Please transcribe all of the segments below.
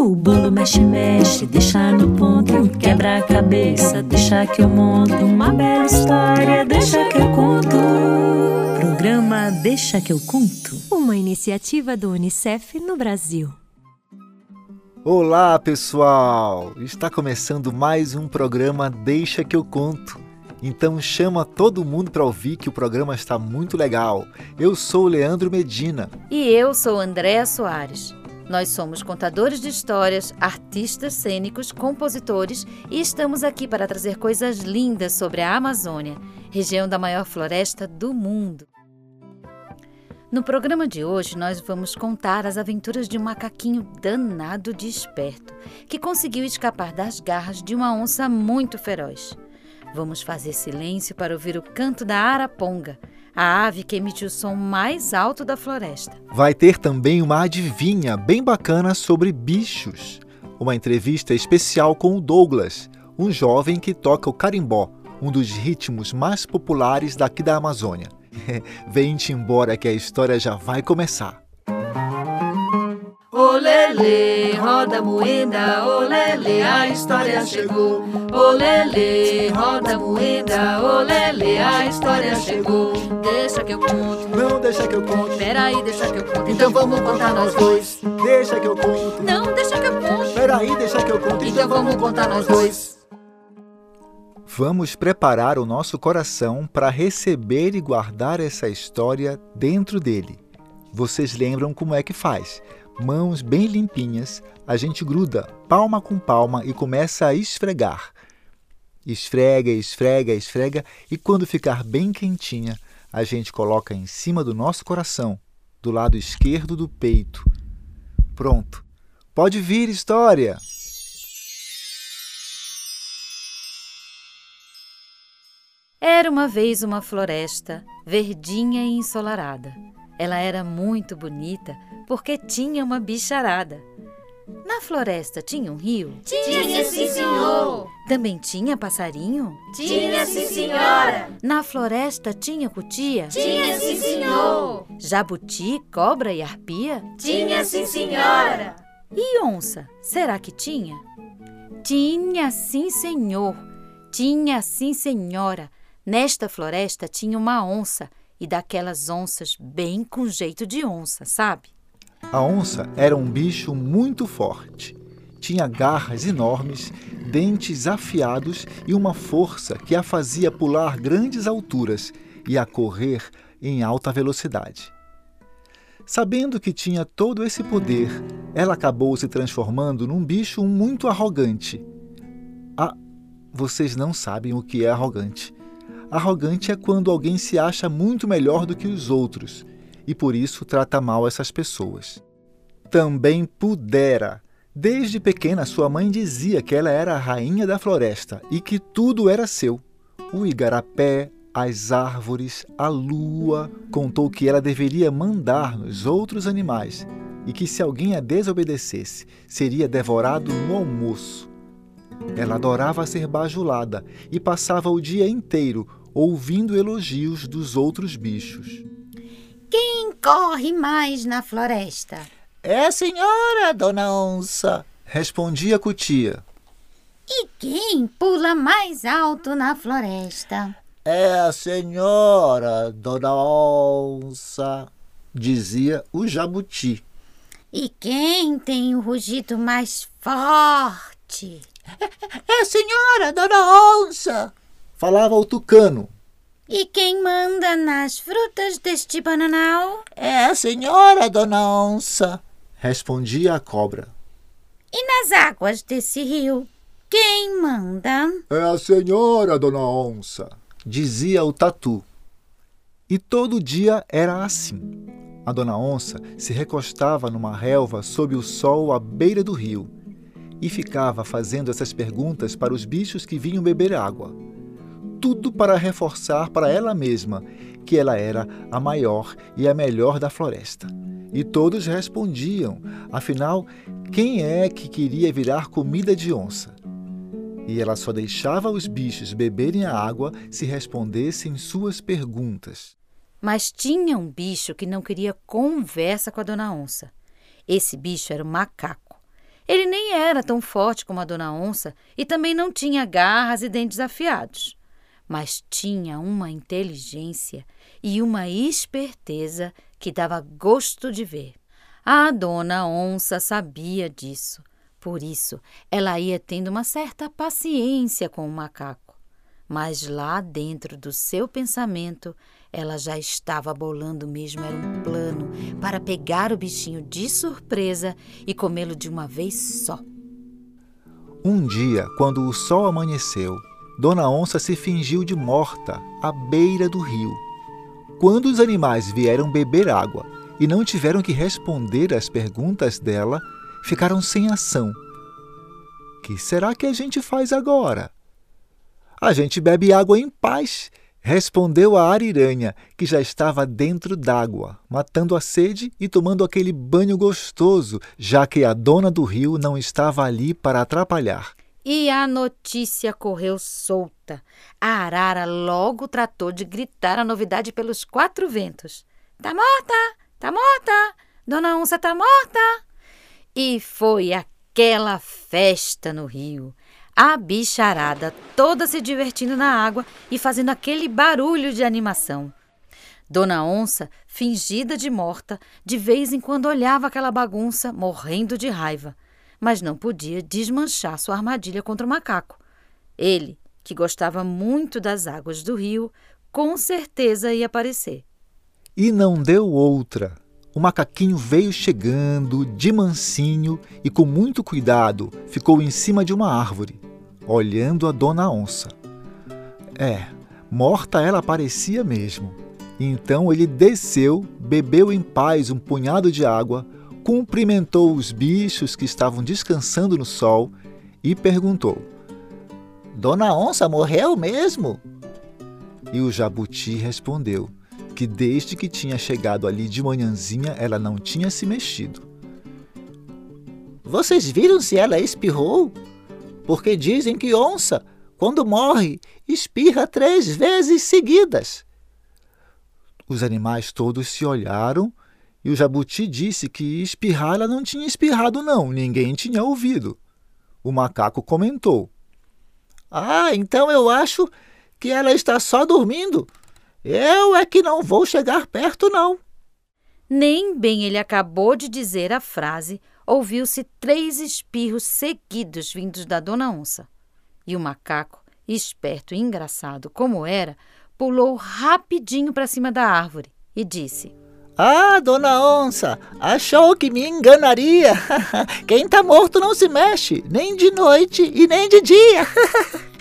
O bolo mexe, mexe, deixa no ponto. Quebra a cabeça, deixa que eu monto. Uma bela história, deixa que eu conto. Programa Deixa que eu conto. Uma iniciativa do Unicef no Brasil. Olá, pessoal! Está começando mais um programa Deixa que eu conto. Então chama todo mundo para ouvir que o programa está muito legal. Eu sou o Leandro Medina. E eu sou Andréa Soares. Nós somos contadores de histórias, artistas cênicos, compositores e estamos aqui para trazer coisas lindas sobre a Amazônia, região da maior floresta do mundo. No programa de hoje, nós vamos contar as aventuras de um macaquinho danado de esperto, que conseguiu escapar das garras de uma onça muito feroz. Vamos fazer silêncio para ouvir o canto da araponga, a ave que emite o som mais alto da floresta. Vai ter também uma adivinha bem bacana sobre bichos. Uma entrevista especial com o Douglas, um jovem que toca o carimbó, um dos ritmos mais populares daqui da Amazônia. Vem-te embora que a história já vai começar. Olele, roda moeda, olele, a história chegou. Olele, roda moeda, olele, a história chegou. Deixa que eu conto. Não deixa que eu conte. Peraí, deixa que eu conto. Então vamos contar nós dois. Deixa que eu conte. Não, deixa que eu conto. Peraí, deixa que eu conte. Então vamos contar nós dois. Vamos preparar o nosso coração para receber e guardar essa história dentro dele. Vocês lembram como é que faz? Mãos bem limpinhas, a gente gruda palma com palma e começa a esfregar. Esfrega, esfrega, esfrega e quando ficar bem quentinha, a gente coloca em cima do nosso coração, do lado esquerdo do peito. Pronto. Pode vir, história! Era uma vez uma floresta, verdinha e ensolarada. Ela era muito bonita porque tinha uma bicharada. Na floresta tinha um rio? Tinha sim, senhor. Também tinha passarinho? Tinha sim, senhora. Na floresta tinha cutia? Tinha sim, senhor. Jabuti, cobra e arpia? Tinha sim, senhora. E onça? Será que tinha? Tinha sim, senhor. Tinha sim, senhora. Nesta floresta tinha uma onça e daquelas onças bem com jeito de onça, sabe? A onça era um bicho muito forte. Tinha garras enormes, dentes afiados e uma força que a fazia pular grandes alturas e a correr em alta velocidade. Sabendo que tinha todo esse poder, ela acabou se transformando num bicho muito arrogante. Ah, vocês não sabem o que é arrogante. Arrogante é quando alguém se acha muito melhor do que os outros e por isso trata mal essas pessoas. Também pudera. Desde pequena, sua mãe dizia que ela era a rainha da floresta e que tudo era seu. O igarapé, as árvores, a lua. Contou que ela deveria mandar nos outros animais e que se alguém a desobedecesse, seria devorado no almoço. Ela adorava ser bajulada e passava o dia inteiro ouvindo elogios dos outros bichos. Quem corre mais na floresta? É a senhora, dona Onça. Respondia a cutia. E quem pula mais alto na floresta? É a senhora, dona Onça. Dizia o jabuti. E quem tem o rugido mais forte? É a senhora, dona Onça. Falava o tucano. E quem manda nas frutas deste bananal? É a senhora, dona Onça. Respondia a cobra. E nas águas desse rio? Quem manda? É a senhora, dona Onça. Dizia o tatu. E todo dia era assim. A dona Onça se recostava numa relva sob o sol à beira do rio e ficava fazendo essas perguntas para os bichos que vinham beber água. Tudo para reforçar para ela mesma que ela era a maior e a melhor da floresta. E todos respondiam, afinal, quem é que queria virar comida de onça? E ela só deixava os bichos beberem a água se respondessem suas perguntas. Mas tinha um bicho que não queria conversa com a dona onça. Esse bicho era o macaco. Ele nem era tão forte como a dona onça e também não tinha garras e dentes afiados, mas tinha uma inteligência e uma esperteza que dava gosto de ver. A dona onça sabia disso, por isso ela ia tendo uma certa paciência com o macaco. Mas lá dentro do seu pensamento, ela já estava bolando mesmo era um plano para pegar o bichinho de surpresa e comê-lo de uma vez só. Um dia, quando o sol amanheceu, Dona Onça se fingiu de morta à beira do rio. Quando os animais vieram beber água e não tiveram que responder às perguntas dela, ficaram sem ação. Que será que a gente faz agora? A gente bebe água em paz, respondeu a ariranha, que já estava dentro d'água, matando a sede e tomando aquele banho gostoso, já que a dona do rio não estava ali para atrapalhar. E a notícia correu solta. A arara logo tratou de gritar a novidade pelos quatro ventos. Tá morta! Tá morta! Dona Onça tá morta! E foi aquela festa no rio. A bicharada toda se divertindo na água e fazendo aquele barulho de animação. Dona Onça, fingida de morta, de vez em quando olhava aquela bagunça, morrendo de raiva, mas não podia desmanchar sua armadilha contra o macaco. Ele, que gostava muito das águas do rio, com certeza ia aparecer. E não deu outra. O macaquinho veio chegando de mansinho e com muito cuidado ficou em cima de uma árvore olhando a dona onça. É, morta ela parecia mesmo. Então ele desceu, bebeu em paz um punhado de água, cumprimentou os bichos que estavam descansando no sol e perguntou: Dona Onça morreu mesmo? E o jabuti respondeu que desde que tinha chegado ali de manhãzinha ela não tinha se mexido. Vocês viram se ela espirrou? porque dizem que onça, quando morre, espirra três vezes seguidas. Os animais todos se olharam e o jabuti disse que espirrar ela não tinha espirrado, não, ninguém tinha ouvido. O macaco comentou: Ah, então eu acho que ela está só dormindo. Eu é que não vou chegar perto, não. Nem bem ele acabou de dizer a frase, ouviu-se três espirros seguidos vindos da dona onça. E o macaco, esperto e engraçado como era, pulou rapidinho para cima da árvore e disse: Ah, dona onça, achou que me enganaria? Quem está morto não se mexe, nem de noite e nem de dia.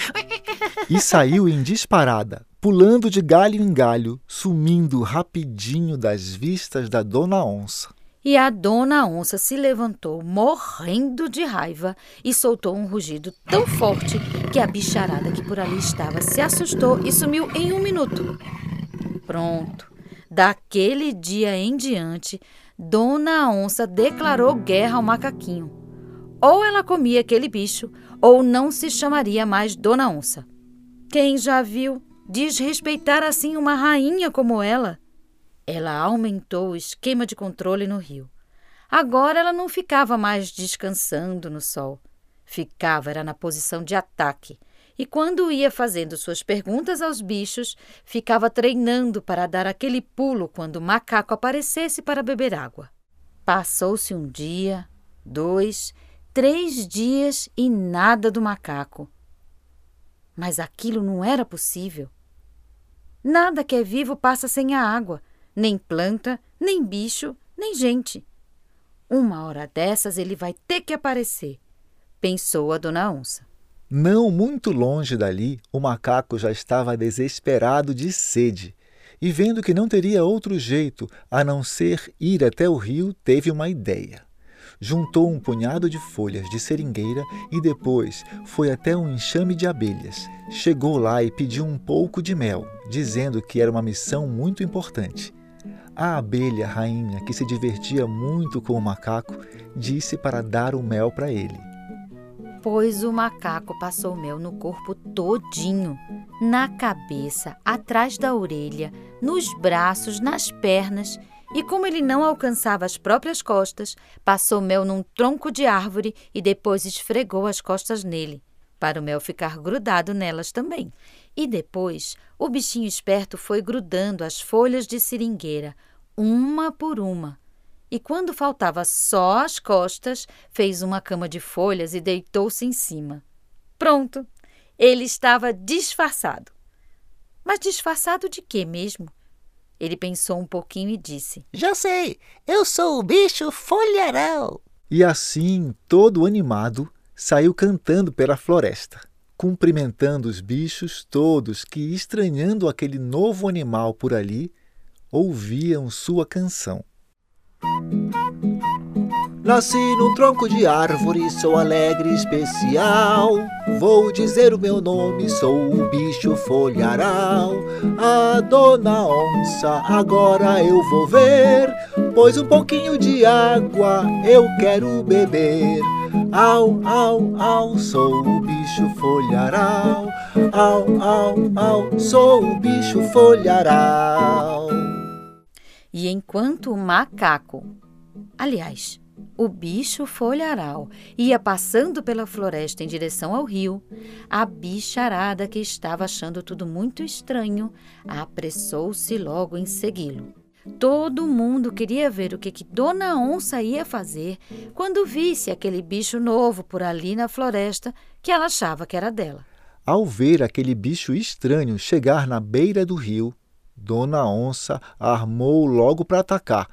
e saiu em disparada, pulando de galho em galho, sumindo rapidinho das vistas da dona onça. E a dona onça se levantou, morrendo de raiva, e soltou um rugido tão forte que a bicharada que por ali estava se assustou e sumiu em um minuto. Pronto. Daquele dia em diante, Dona Onça declarou guerra ao macaquinho. Ou ela comia aquele bicho, ou não se chamaria mais Dona Onça. Quem já viu desrespeitar assim uma rainha como ela? Ela aumentou o esquema de controle no rio. Agora ela não ficava mais descansando no sol. Ficava era na posição de ataque. E quando ia fazendo suas perguntas aos bichos, ficava treinando para dar aquele pulo quando o macaco aparecesse para beber água. Passou-se um dia, dois, três dias e nada do macaco. Mas aquilo não era possível. Nada que é vivo passa sem a água nem planta, nem bicho, nem gente. Uma hora dessas ele vai ter que aparecer, pensou a dona onça. Não muito longe dali, o macaco já estava desesperado de sede e, vendo que não teria outro jeito a não ser ir até o rio, teve uma ideia. Juntou um punhado de folhas de seringueira e depois foi até um enxame de abelhas. Chegou lá e pediu um pouco de mel, dizendo que era uma missão muito importante. A abelha rainha, que se divertia muito com o macaco, disse para dar o mel para ele. Pois o macaco passou mel no corpo todinho, na cabeça, atrás da orelha, nos braços, nas pernas E como ele não alcançava as próprias costas, passou mel num tronco de árvore e depois esfregou as costas nele, para o mel ficar grudado nelas também. E depois, o bichinho esperto foi grudando as folhas de seringueira, uma por uma. E quando faltava só as costas, fez uma cama de folhas e deitou-se em cima. Pronto! Ele estava disfarçado. Mas disfarçado de quê mesmo? Ele pensou um pouquinho e disse: Já sei, eu sou o bicho folharal. E assim, todo animado, saiu cantando pela floresta, cumprimentando os bichos todos que, estranhando aquele novo animal por ali, ouviam sua canção. Nasci num tronco de árvore, sou alegre especial. Vou dizer o meu nome, sou o bicho folharal. A dona onça, agora eu vou ver, pois um pouquinho de água eu quero beber. Au, au, au, sou o bicho folharal. Au, au, au, sou o bicho folharal. E enquanto o macaco, aliás, o bicho folharal ia passando pela floresta em direção ao rio, a bicharada, que estava achando tudo muito estranho, apressou-se logo em segui-lo. Todo mundo queria ver o que, que Dona Onça ia fazer quando visse aquele bicho novo por ali na floresta que ela achava que era dela. Ao ver aquele bicho estranho chegar na beira do rio, Dona Onça armou logo para atacar,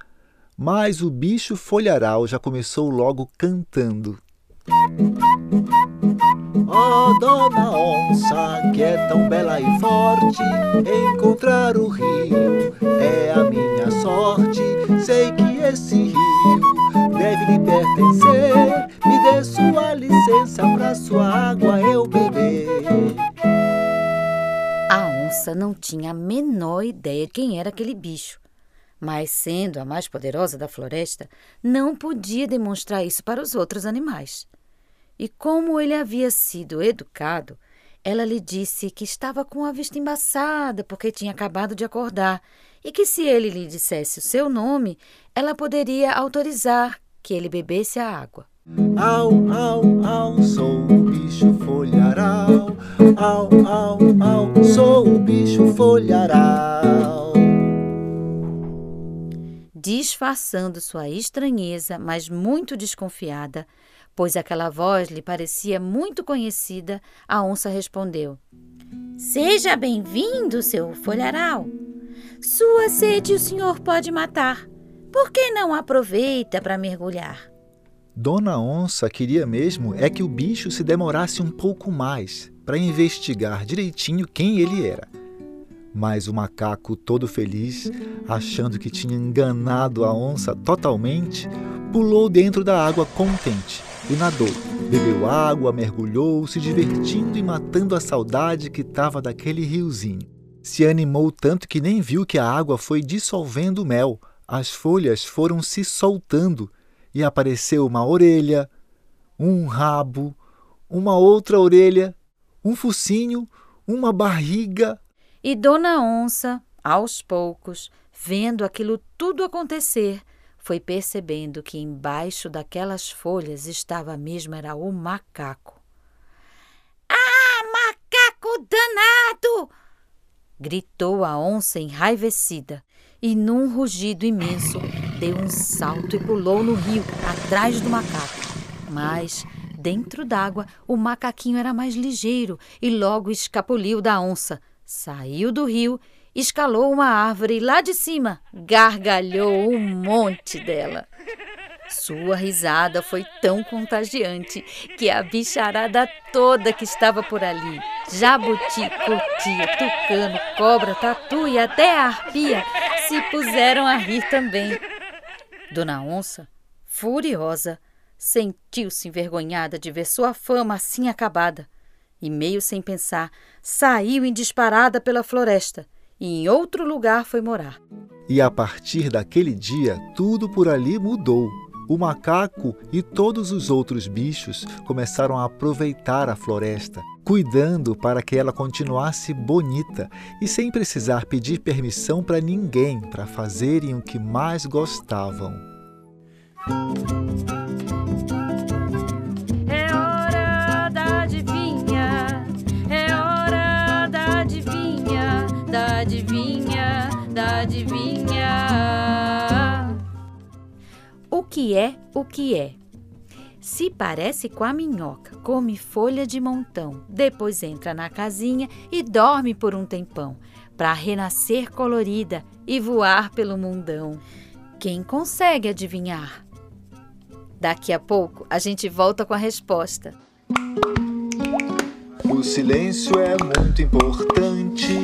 mas o bicho folharal já começou logo cantando. Oh, dona onça, que é tão bela e forte, encontrar o rio é a minha sorte. Sei que esse rio deve lhe pertencer. Me dê sua licença pra sua água eu beber. Não tinha a menor ideia quem era aquele bicho mas sendo a mais poderosa da floresta, não podia demonstrar isso para os outros animais. E como ele havia sido educado, ela lhe disse que estava com a vista embaçada porque tinha acabado de acordar e que se ele lhe dissesse o seu nome, ela poderia autorizar que ele bebesse a água. Au, au, au, sou o bicho folharal. Au, au, au, sou o bicho folharal disfarçando sua estranheza, mas muito desconfiada, pois aquela voz lhe parecia muito conhecida, a onça respondeu: Seja bem-vindo, seu folharal. Sua sede o senhor pode matar. Por que não aproveita para mergulhar? Dona Onça queria mesmo é que o bicho se demorasse um pouco mais para investigar direitinho quem ele era. Mas o macaco, todo feliz, achando que tinha enganado a onça totalmente, pulou dentro da água contente e nadou. Bebeu água, mergulhou, se divertindo e matando a saudade que estava daquele riozinho. Se animou tanto que nem viu que a água foi dissolvendo o mel. As folhas foram se soltando e apareceu uma orelha, um rabo, uma outra orelha, um focinho, uma barriga, e Dona Onça, aos poucos, vendo aquilo tudo acontecer, foi percebendo que embaixo daquelas folhas estava mesmo era o macaco. Ah, macaco danado! gritou a onça enraivecida e, num rugido imenso, deu um salto e pulou no rio, atrás do macaco. Mas, dentro d'água, o macaquinho era mais ligeiro e logo escapuliu da onça, Saiu do rio, escalou uma árvore e lá de cima gargalhou um monte dela. Sua risada foi tão contagiante que a bicharada toda que estava por ali, jabuti, cotia, tucano, cobra, tatu e até a arpia, se puseram a rir também. Dona Onça, furiosa, sentiu-se envergonhada de ver sua fama assim acabada e, meio sem pensar, saiu em disparada pela floresta e em outro lugar foi morar. E a partir daquele dia, tudo por ali mudou. O macaco e todos os outros bichos começaram a aproveitar a floresta cuidando para que ela continuasse bonita e sem precisar pedir permissão para ninguém para fazerem o que mais gostavam. É hora da adivinha, é hora da adivinha, da adivinha, da adivinha. O que é o que é? Se parece com a minhoca, come folha de montão, depois entra na casinha e dorme por um tempão, para renascer colorida e voar pelo mundão. Quem consegue adivinhar? Daqui a pouco a gente volta com a resposta. O silêncio é muito importante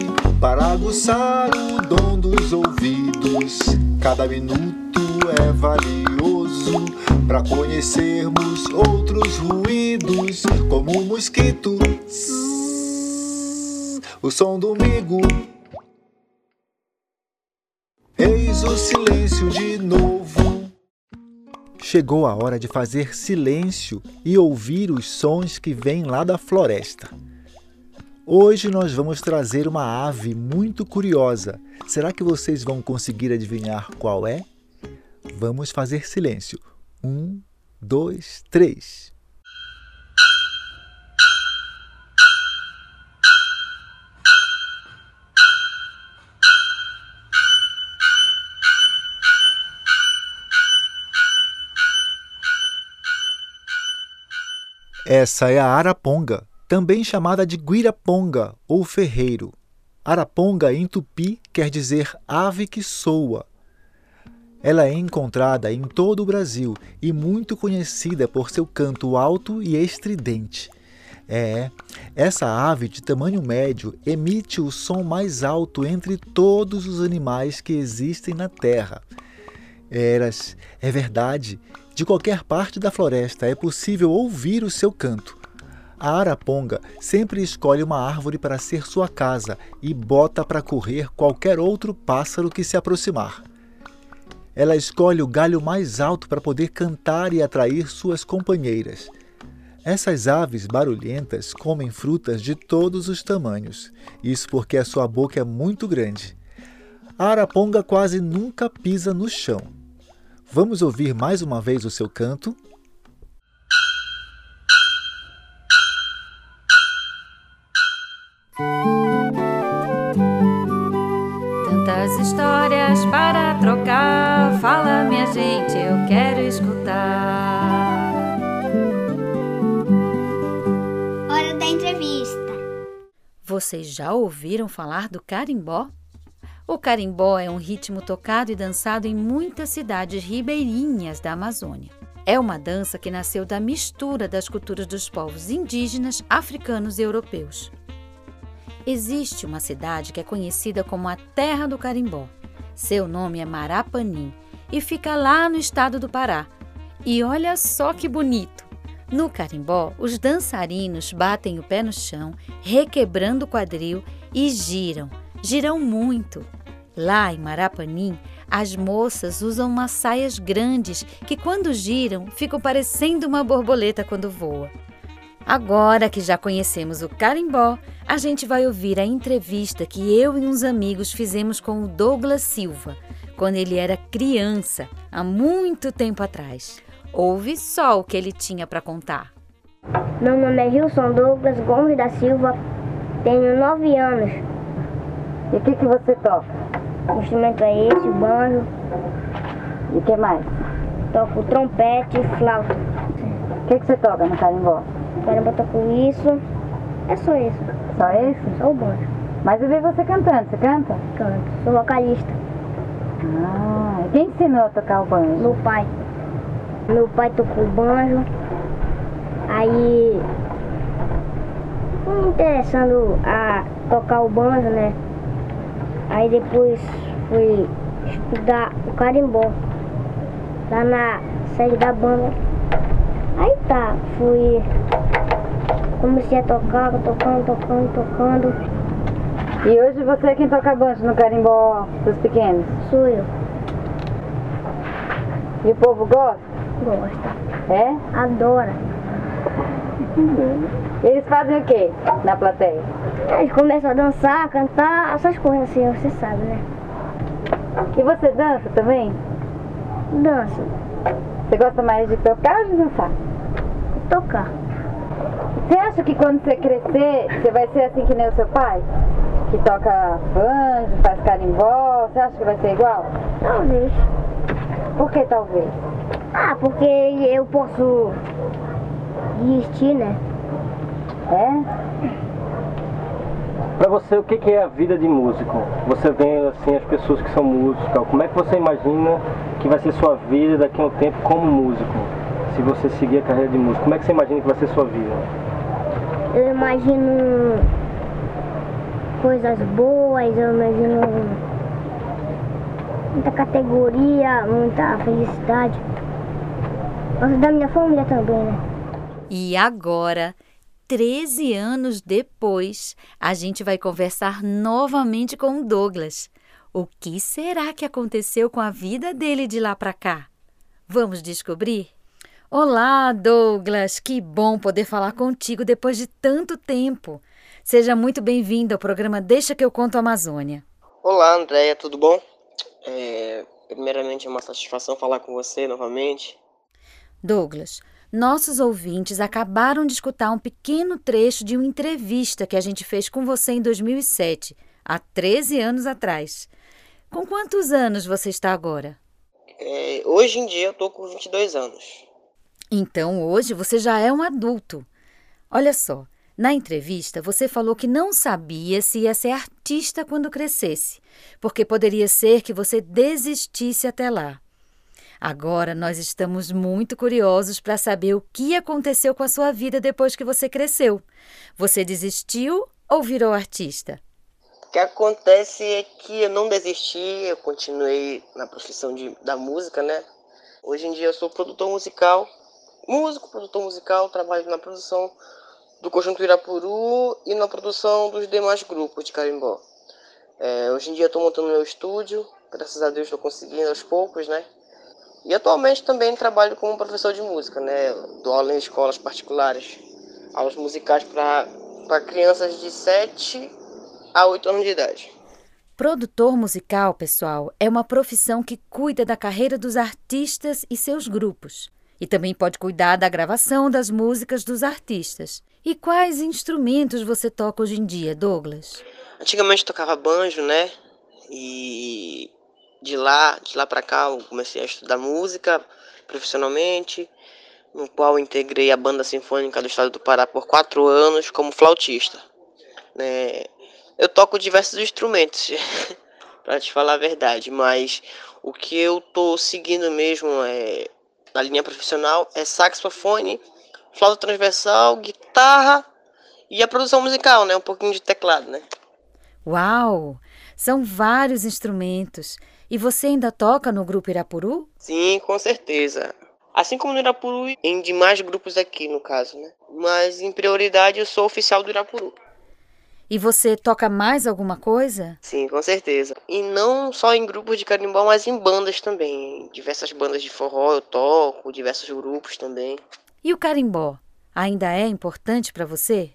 para aguçar o dom dos ouvidos. Cada minuto é valioso para conhecermos outros ruídos, como o mosquito, o som do migo. Eis o silêncio de novo. Chegou a hora de fazer silêncio e ouvir os sons que vêm lá da floresta. Hoje nós vamos trazer uma ave muito curiosa. Será que vocês vão conseguir adivinhar qual é? Vamos fazer silêncio. Um, dois, três. Essa é a araponga, também chamada de guiraponga ou ferreiro. Araponga em tupi quer dizer ave que soa. Ela é encontrada em todo o Brasil e muito conhecida por seu canto alto e estridente. É, essa ave de tamanho médio emite o som mais alto entre todos os animais que existem na Terra. Eras, é verdade, de qualquer parte da floresta é possível ouvir o seu canto. A araponga sempre escolhe uma árvore para ser sua casa e bota para correr qualquer outro pássaro que se aproximar. Ela escolhe o galho mais alto para poder cantar e atrair suas companheiras. Essas aves barulhentas comem frutas de todos os tamanhos, isso porque a sua boca é muito grande. A araponga quase nunca pisa no chão. Vamos ouvir mais uma vez o seu canto? Gente, eu quero escutar. Hora da entrevista. Vocês já ouviram falar do carimbó? O carimbó é um ritmo tocado e dançado em muitas cidades ribeirinhas da Amazônia. É uma dança que nasceu da mistura das culturas dos povos indígenas, africanos e europeus. Existe uma cidade que é conhecida como a Terra do Carimbó. Seu nome é Marapanim e fica lá no estado do Pará. E olha só que bonito! No carimbó, os dançarinos batem o pé no chão, requebrando o quadril e giram, giram muito. Lá em Marapanim, as moças usam umas saias grandes que, quando giram, ficam parecendo uma borboleta quando voa. Agora que já conhecemos o carimbó, a gente vai ouvir a entrevista que eu e uns amigos fizemos com o Douglas Silva, quando ele era criança, há muito tempo atrás. Ouve só o que ele tinha para contar. Meu nome é Gilson Douglas Gomes da Silva, tenho nove anos. E o que, que você toca? O instrumento é esse, o banjo, E o que mais? toco trompete e flauta. O que, que você toca no carimbó? Caramba, toco isso. É só isso, Só esse? só o banjo. Mas eu vi você cantando. Você canta? Canto. Sou vocalista. Ah, quem ensinou a tocar o banjo? Meu pai. Meu pai tocou banjo. Aí fui me interessando a tocar o banjo, né? Aí depois fui estudar o carimbó. Lá na sede da banda. Aí tá, fui. Comecei a tocar, tocando, tocando, tocando. E hoje você é quem toca banjo no carimbó dos pequenos? Sou eu. E o povo gosta? Gosta. É? Adora. Eles fazem o quê na plateia? Eles começam a dançar, cantar, essas coisas assim, você sabe, né? E você dança também? Dança. Você gosta mais de tocar ou de dançar? Tocar. Você acha que quando você crescer, você vai ser assim que nem o seu pai? Que toca banjo, faz carimbó, você acha que vai ser igual? Talvez. Por que talvez? Ah, porque eu posso desistir, né? É? Para você, o que é a vida de músico? Você vê assim as pessoas que são músicos, como é que você imagina que vai ser sua vida daqui a um tempo como músico? Se você seguir a carreira de músico, como é que você imagina que vai ser sua vida? Eu imagino coisas boas, eu imagino muita categoria, muita felicidade. Gosto da minha família também, né? E agora, 13 anos depois, a gente vai conversar novamente com o Douglas. O que será que aconteceu com a vida dele de lá para cá? Vamos descobrir? Olá, Douglas! Que bom poder falar contigo depois de tanto tempo. Seja muito bem-vindo ao programa Deixa que eu conto a Amazônia. Olá, Andréia, tudo bom? É, primeiramente, é uma satisfação falar com você novamente. Douglas, nossos ouvintes acabaram de escutar um pequeno trecho de uma entrevista que a gente fez com você em 2007, há 13 anos atrás. Com quantos anos você está agora? É, hoje em dia eu tô com 22 anos. Então hoje você já é um adulto. Olha só, na entrevista você falou que não sabia se ia ser artista quando crescesse, porque poderia ser que você desistisse até lá. Agora nós estamos muito curiosos para saber o que aconteceu com a sua vida depois que você cresceu. Você desistiu ou virou artista? O que acontece é que eu não desisti, eu continuei na profissão de, da música, né? Hoje em dia eu sou produtor musical, músico, produtor musical, trabalho na produção do Conjunto Irapuru e na produção dos demais grupos de carimbó. É, hoje em dia estou montando meu estúdio, graças a Deus estou conseguindo aos poucos, né? E atualmente também trabalho como professor de música, né? Dou aula em escolas particulares, aulas musicais para crianças de 7 a 8 anos de idade. Produtor musical, pessoal, é uma profissão que cuida da carreira dos artistas e seus grupos. E também pode cuidar da gravação das músicas dos artistas. E quais instrumentos você toca hoje em dia, Douglas? Antigamente tocava banjo, né? E de lá, de lá para cá, eu comecei a estudar música profissionalmente, no qual integrei a banda sinfônica do estado do Pará por quatro anos como flautista. Né? Eu toco diversos instrumentos, para te falar a verdade, mas o que eu tô seguindo mesmo é na linha profissional é saxofone, flauta transversal, guitarra e a produção musical, né? Um pouquinho de teclado, né? Uau! São vários instrumentos. E você ainda toca no grupo Irapuru? Sim, com certeza. Assim como no Irapuru e em demais grupos aqui, no caso, né? Mas em prioridade eu sou oficial do Irapuru. E você toca mais alguma coisa? Sim, com certeza. E não só em grupos de carimbó, mas em bandas também. Em diversas bandas de forró eu toco, diversos grupos também. E o carimbó? Ainda é importante para você?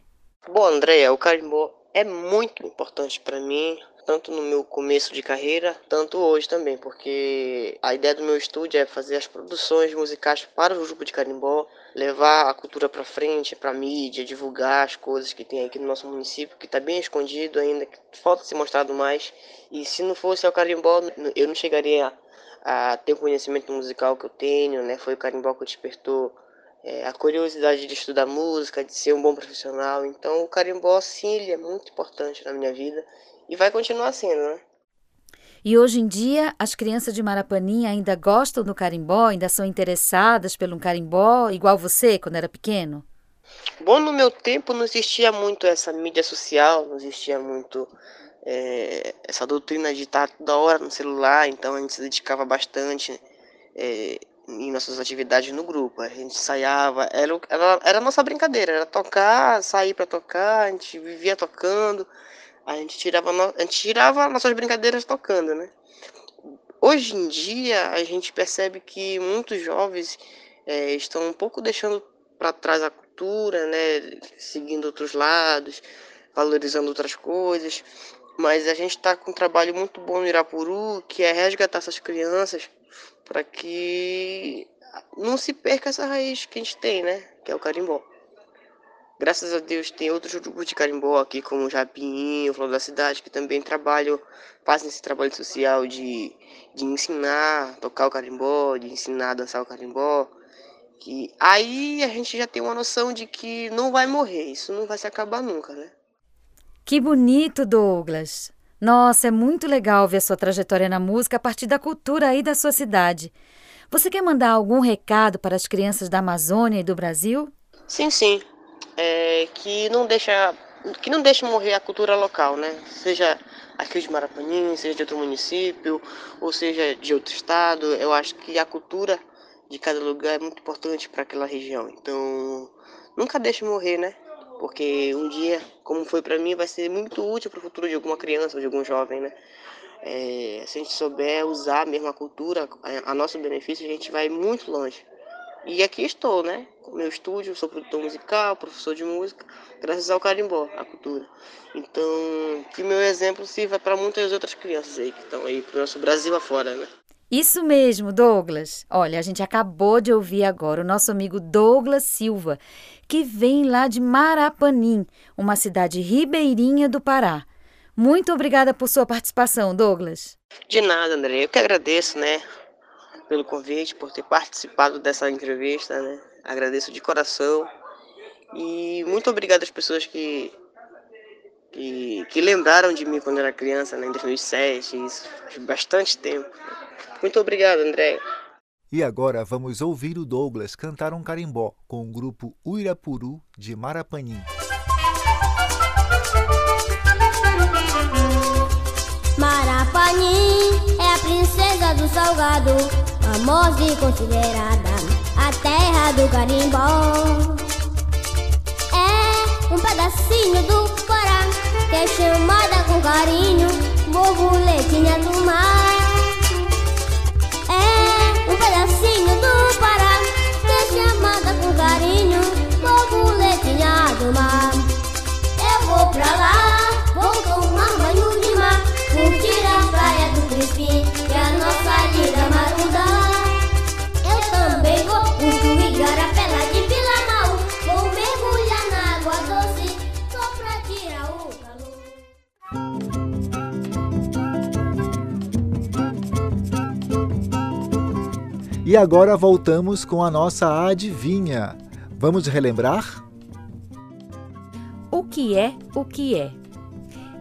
Bom, Andréia, o carimbó é muito importante para mim, tanto no meu começo de carreira, tanto hoje também, porque a ideia do meu estúdio é fazer as produções musicais para o grupo de carimbó, levar a cultura para frente, para mídia, divulgar as coisas que tem aqui no nosso município, que está bem escondido ainda, que falta ser mostrado mais. E se não fosse o carimbó, eu não chegaria a, a ter o conhecimento musical que eu tenho, né? Foi o carimbó que despertou é, a curiosidade de estudar música, de ser um bom profissional. Então, o carimbó, sim, ele é muito importante na minha vida e vai continuar sendo, né? E hoje em dia, as crianças de Marapanim ainda gostam do carimbó, ainda são interessadas pelo carimbó, igual você, quando era pequeno? Bom, no meu tempo não existia muito essa mídia social, não existia muito é, essa doutrina de estar toda hora no celular, então a gente se dedicava bastante é, em nossas atividades no grupo. A gente ensaiava, era, era, era a nossa brincadeira, era tocar, sair para tocar, a gente vivia tocando a gente tirava, no... a gente tirava nossas brincadeiras tocando, né? Hoje em dia, a gente percebe que muitos jovens é, estão um pouco deixando para trás a, cultura, né? Seguindo outros lados, valorizando outras coisas. Mas a gente está com um trabalho muito bom no Irapuru, que é resgatar essas crianças para que não se perca essa raiz que a gente tem, né? Que é o carimbó. Graças a Deus tem outros grupos de carimbó aqui, como o Japinho, o Flor da Cidade, que também trabalham, fazem esse trabalho social de, de ensinar a tocar o carimbó, de ensinar a dançar o carimbó. Que aí a gente já tem uma noção de que não vai morrer, isso não vai se acabar nunca, né? Que bonito, Douglas! Nossa, é muito legal ver a sua trajetória na música a partir da cultura aí da sua cidade. Você quer mandar algum recado para as crianças da Amazônia e do Brasil? Sim, sim é, que não deixa que não deixe morrer a cultura local, né? Seja aqui de Marapanim, seja de outro município, ou seja de outro estado. Eu acho que a cultura de cada lugar é muito importante para aquela região. Então, nunca deixe morrer, né? Porque um dia, como foi para mim, vai ser muito útil para o futuro de alguma criança ou de algum jovem, né? É, se a gente souber usar mesmo a cultura a, nosso benefício, a gente vai muito longe. E aqui estou, né? Com meu estúdio, sou produtor musical, professor de música, graças ao carimbó, à cultura. Então, que meu exemplo sirva para muitas outras crianças aí que estão aí para o nosso Brasil afora, né? Isso mesmo, Douglas. Olha, a gente acabou de ouvir agora o nosso amigo Douglas Silva, que vem lá de Marapanim, uma cidade ribeirinha do Pará. Muito obrigada por sua participação, Douglas. De nada, André. Eu que agradeço, né? pelo convite, por ter participado dessa entrevista, né? Agradeço de coração. E muito obrigado às pessoas que, que, que lembraram de mim quando era criança, né, em 2007, isso faz bastante tempo. Muito obrigado, André. E agora vamos ouvir o Douglas cantar um carimbó com o grupo Uirapuru de Marapanim. Marapanim é a princesa do salgado famosa e considerada a terra do carimbó. É um pedacinho do Pará que é chamada com carinho borboletinha do mar. É pedacinho do Pará que é chamada com carinho borboletinha do mar. Eu vou pra lá, vou tomar banho de mar, curtir a praia do Crispim e a nossa linda Marudá. E agora voltamos com a nossa adivinha. Vamos relembrar? O que é o que é?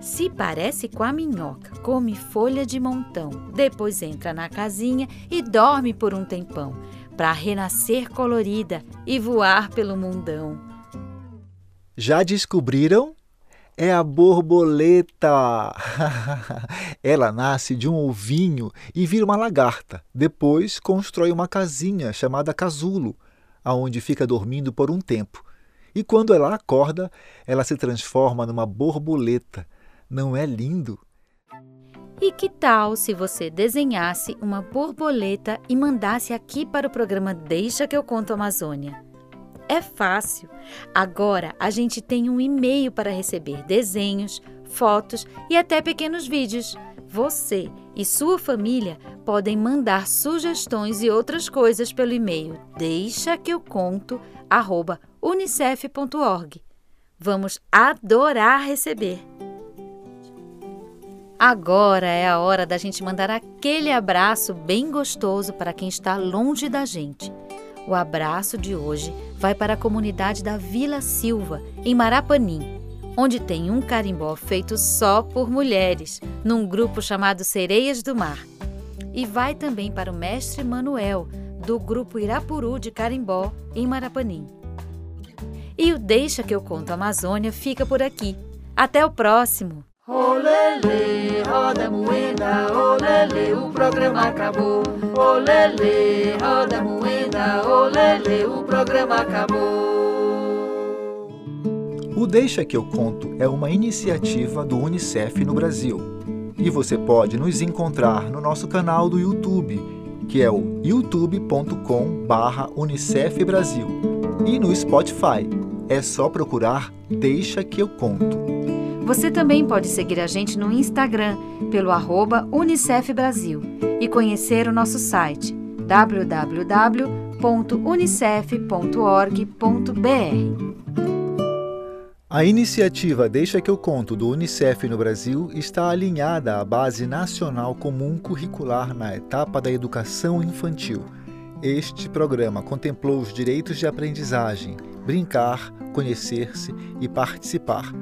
Se parece com a minhoca, come folha de montão, depois entra na casinha e dorme por um tempão, para renascer colorida e voar pelo mundão. Já descobriram? É a borboleta. Ela nasce de um ovinho e vira uma lagarta. Depois constrói uma casinha chamada casulo, aonde fica dormindo por um tempo. E quando ela acorda, ela se transforma numa borboleta. Não é lindo? E que tal se você desenhasse uma borboleta e mandasse aqui para o programa Deixa que eu conto Amazônia? É fácil. Agora a gente tem um e-mail para receber desenhos, fotos e até pequenos vídeos. Você e sua família podem mandar sugestões e outras coisas pelo e-mail deixa que eu conto unicef.org. Vamos adorar receber. Agora é a hora da gente mandar aquele abraço bem gostoso para quem está longe da gente. O abraço de hoje vai para a comunidade da Vila Silva, em Marapanim, onde tem um carimbó feito só por mulheres, num grupo chamado Sereias do Mar. E vai também para o mestre Manuel, do grupo Irapuru de Carimbó, em Marapanim. E o Deixa que eu conto Amazônia fica por aqui. Até o próximo! Olele, roda moeda, olele, o programa acabou. Olele, roda moeda, olele, o programa acabou. O Deixa que eu conto é uma iniciativa do UNICEF no Brasil. E você pode nos encontrar no nosso canal do YouTube, que é o youtube.com/unicefbrasil, e no Spotify É só procurar Deixa que eu conto. Você também pode seguir a gente no Instagram pelo arroba Unicef Brasil e conhecer o nosso site www.unicef.org.br. A iniciativa Deixa que eu conto do Unicef no Brasil está alinhada à Base Nacional Comum Curricular na etapa da educação infantil. Este programa contemplou os direitos de aprendizagem, brincar, conhecer-se e participar,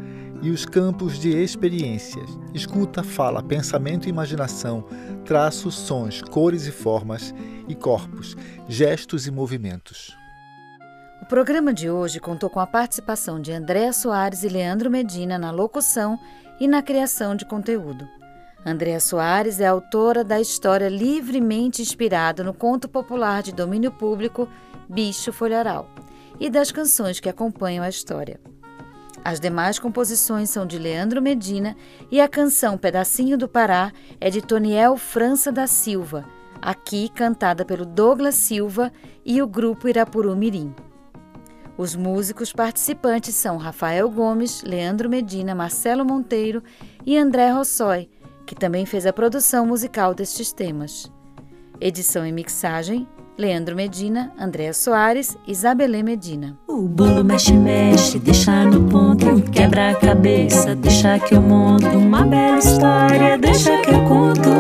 e os campos de experiências, escuta, fala, pensamento e imaginação, traços, sons, cores e formas, e corpos, gestos e movimentos. O programa de hoje contou com a participação de Andréa Soares e Leandro Medina na locução e na criação de conteúdo. Andréa Soares é autora da história livremente inspirada no conto popular de domínio público Bicho Folharal e das canções que acompanham a história. As demais composições são de Leandro Medina e a canção Pedacinho do Pará é de Toniel França da Silva, aqui cantada pelo Douglas Silva e o grupo Irapuru Mirim. Os músicos participantes são Rafael Gomes, Leandro Medina, Marcelo Monteiro e André Rossói, que também fez a produção musical destes temas. Edição e mixagem: Leandro Medina, Andréa Soares e Isabelê Medina. O bolo mexe, mexe, deixa no ponto, quebra a cabeça, deixa que eu monto uma bela história, deixa que eu conto.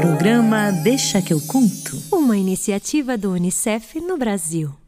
Programa Deixa que eu conto. Uma iniciativa do Unicef no Brasil.